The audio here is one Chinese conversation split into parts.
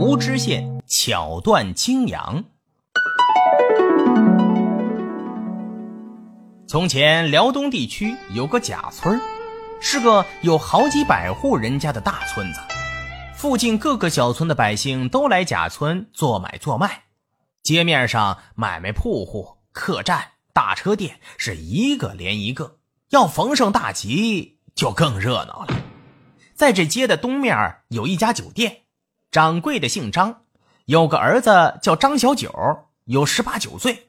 胡知县巧断青阳。从前辽东地区有个贾村是个有好几百户人家的大村子。附近各个小村的百姓都来贾村做买做卖，街面上买卖铺户、客栈、大车店是一个连一个。要逢上大集，就更热闹了。在这街的东面有一家酒店。掌柜的姓张，有个儿子叫张小九，有十八九岁。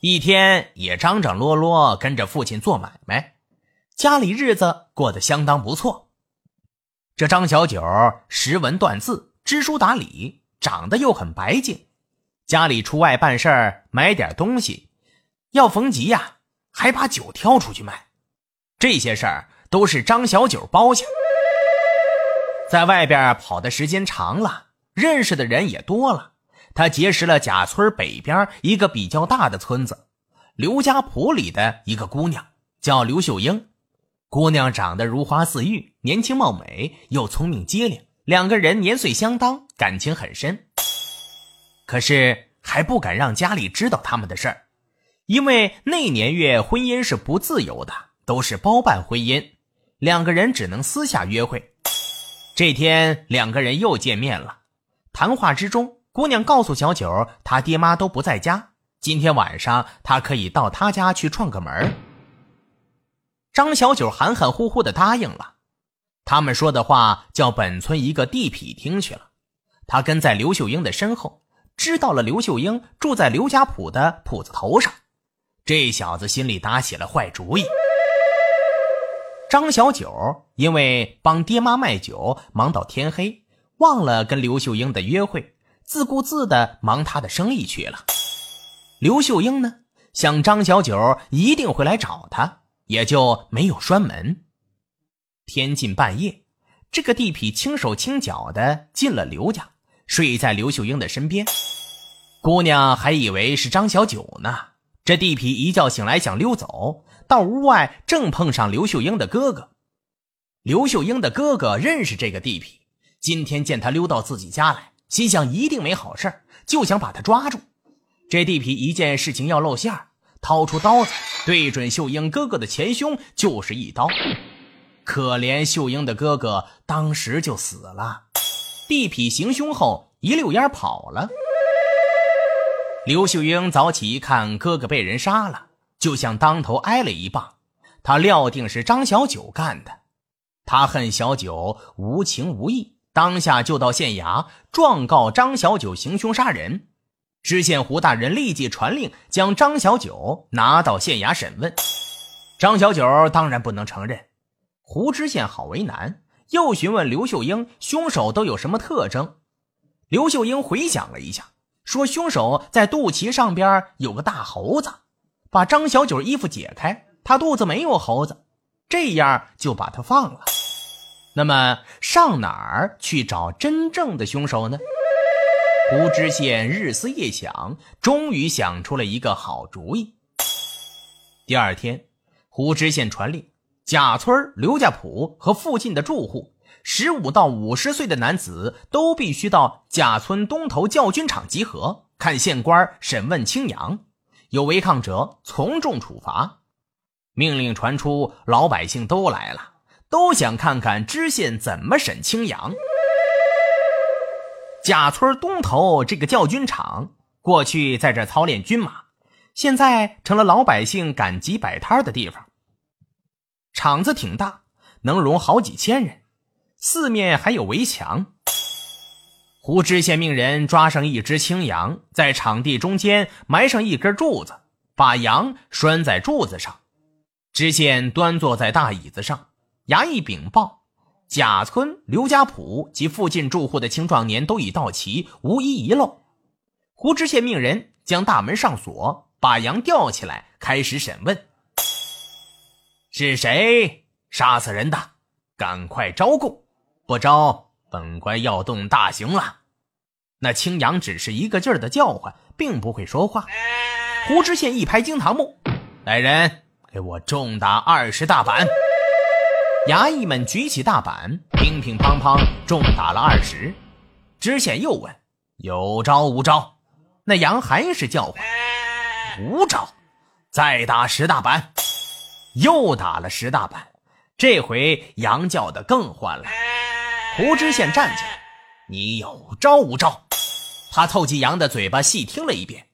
一天也张张罗罗跟着父亲做买卖，家里日子过得相当不错。这张小九识文断字，知书达理，长得又很白净。家里出外办事儿，买点东西，要逢集呀，还把酒挑出去卖。这些事儿都是张小九包下。在外边跑的时间长了，认识的人也多了。他结识了贾村北边一个比较大的村子，刘家堡里的一个姑娘，叫刘秀英。姑娘长得如花似玉，年轻貌美，又聪明机灵。两个人年岁相当，感情很深。可是还不敢让家里知道他们的事儿，因为那年月婚姻是不自由的，都是包办婚姻，两个人只能私下约会。这天，两个人又见面了。谈话之中，姑娘告诉小九，他爹妈都不在家，今天晚上他可以到他家去串个门。张小九含含糊糊的答应了。他们说的话叫本村一个地痞听去了。他跟在刘秀英的身后，知道了刘秀英住在刘家堡的铺子头上。这小子心里打起了坏主意。张小九因为帮爹妈卖酒，忙到天黑，忘了跟刘秀英的约会，自顾自的忙他的生意去了。刘秀英呢，想张小九一定会来找他，也就没有拴门。天近半夜，这个地痞轻手轻脚的进了刘家，睡在刘秀英的身边。姑娘还以为是张小九呢。这地痞一觉醒来，想溜走。到屋外，正碰上刘秀英的哥哥。刘秀英的哥哥认识这个地痞，今天见他溜到自己家来，心想一定没好事就想把他抓住。这地痞一见事情要露馅掏出刀子，对准秀英哥哥的前胸就是一刀。可怜秀英的哥哥当时就死了。地痞行凶后一溜烟跑了。刘秀英早起一看，哥哥被人杀了。就像当头挨了一棒，他料定是张小九干的。他恨小九无情无义，当下就到县衙状告张小九行凶杀人。知县胡大人立即传令，将张小九拿到县衙审问。张小九当然不能承认。胡知县好为难，又询问刘秀英凶手都有什么特征。刘秀英回想了一下，说凶手在肚脐上边有个大猴子。把张小九衣服解开，他肚子没有猴子，这样就把他放了。那么上哪儿去找真正的凶手呢？胡知县日思夜想，终于想出了一个好主意。第二天，胡知县传令，贾村、刘家堡和附近的住户，十五到五十岁的男子都必须到贾村东头教军场集合，看县官审问青阳。有违抗者，从重处罚。命令传出，老百姓都来了，都想看看知县怎么审青阳。贾村东头这个教军场，过去在这操练军马，现在成了老百姓赶集摆摊的地方。场子挺大，能容好几千人，四面还有围墙。胡知县命人抓上一只青羊，在场地中间埋上一根柱子，把羊拴在柱子上。知县端坐在大椅子上，衙役禀报：贾村、刘家堡及附近住户的青壮年都已到齐，无一遗漏。胡知县命人将大门上锁，把羊吊起来，开始审问：是谁杀死人的？赶快招供，不招。本官要动大刑了。那青阳只是一个劲儿的叫唤，并不会说话。胡知县一拍惊堂木：“来人，给我重打二十大板！”衙役们举起大板，乒乒乓乓重打了二十。知县又问：“有招无招？”那羊还是叫唤：“无招。”再打十大板，又打了十大板。这回羊叫的更欢了。胡知县站起来：“你有招无招？”他凑近羊的嘴巴细听了一遍。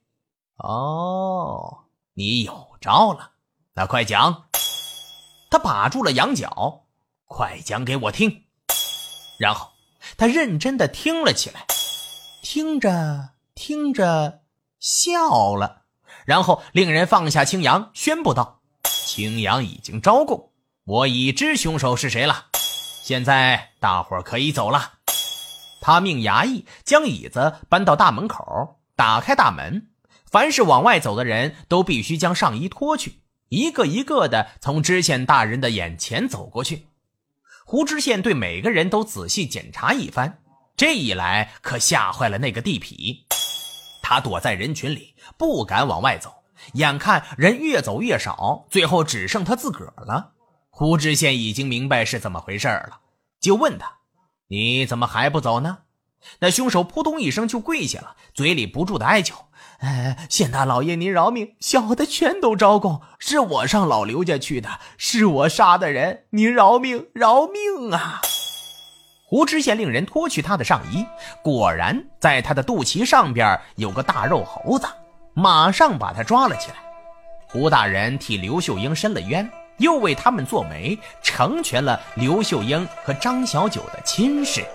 哦，你有招了，那快讲。他把住了羊角，快讲给我听。然后他认真的听了起来，听着听着笑了，然后令人放下青羊，宣布道：“青羊已经招供，我已知凶手是谁了。现在大伙可以走了。”他命衙役将椅子搬到大门口，打开大门，凡是往外走的人都必须将上衣脱去，一个一个的从知县大人的眼前走过去。胡知县对每个人都仔细检查一番，这一来可吓坏了那个地痞。他躲在人群里，不敢往外走。眼看人越走越少，最后只剩他自个儿了。胡知县已经明白是怎么回事了，就问他：“你怎么还不走呢？”那凶手扑通一声就跪下了，嘴里不住的哀求。哎，县大老爷，您饶命！小的全都招供，是我上老刘家去的，是我杀的人，您饶命，饶命啊！胡知县令人脱去他的上衣，果然在他的肚脐上边有个大肉猴子，马上把他抓了起来。胡大人替刘秀英伸了冤，又为他们做媒，成全了刘秀英和张小九的亲事。